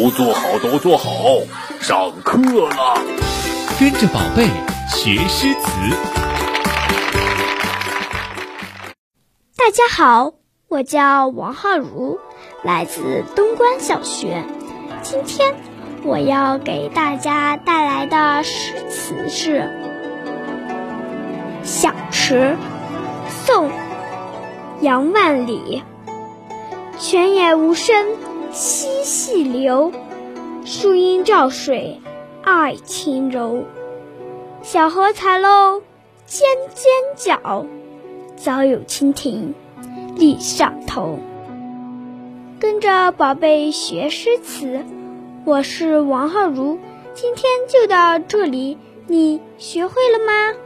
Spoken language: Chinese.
都坐好，都坐好，上课了。跟着宝贝学诗词。大家好，我叫王浩如，来自东关小学。今天我要给大家带来的诗词是《小池》，宋·杨万里。泉眼无声溪细流，树阴照水爱轻柔。小荷才露尖尖角，早有蜻蜓立上头。跟着宝贝学诗词，我是王浩如。今天就到这里，你学会了吗？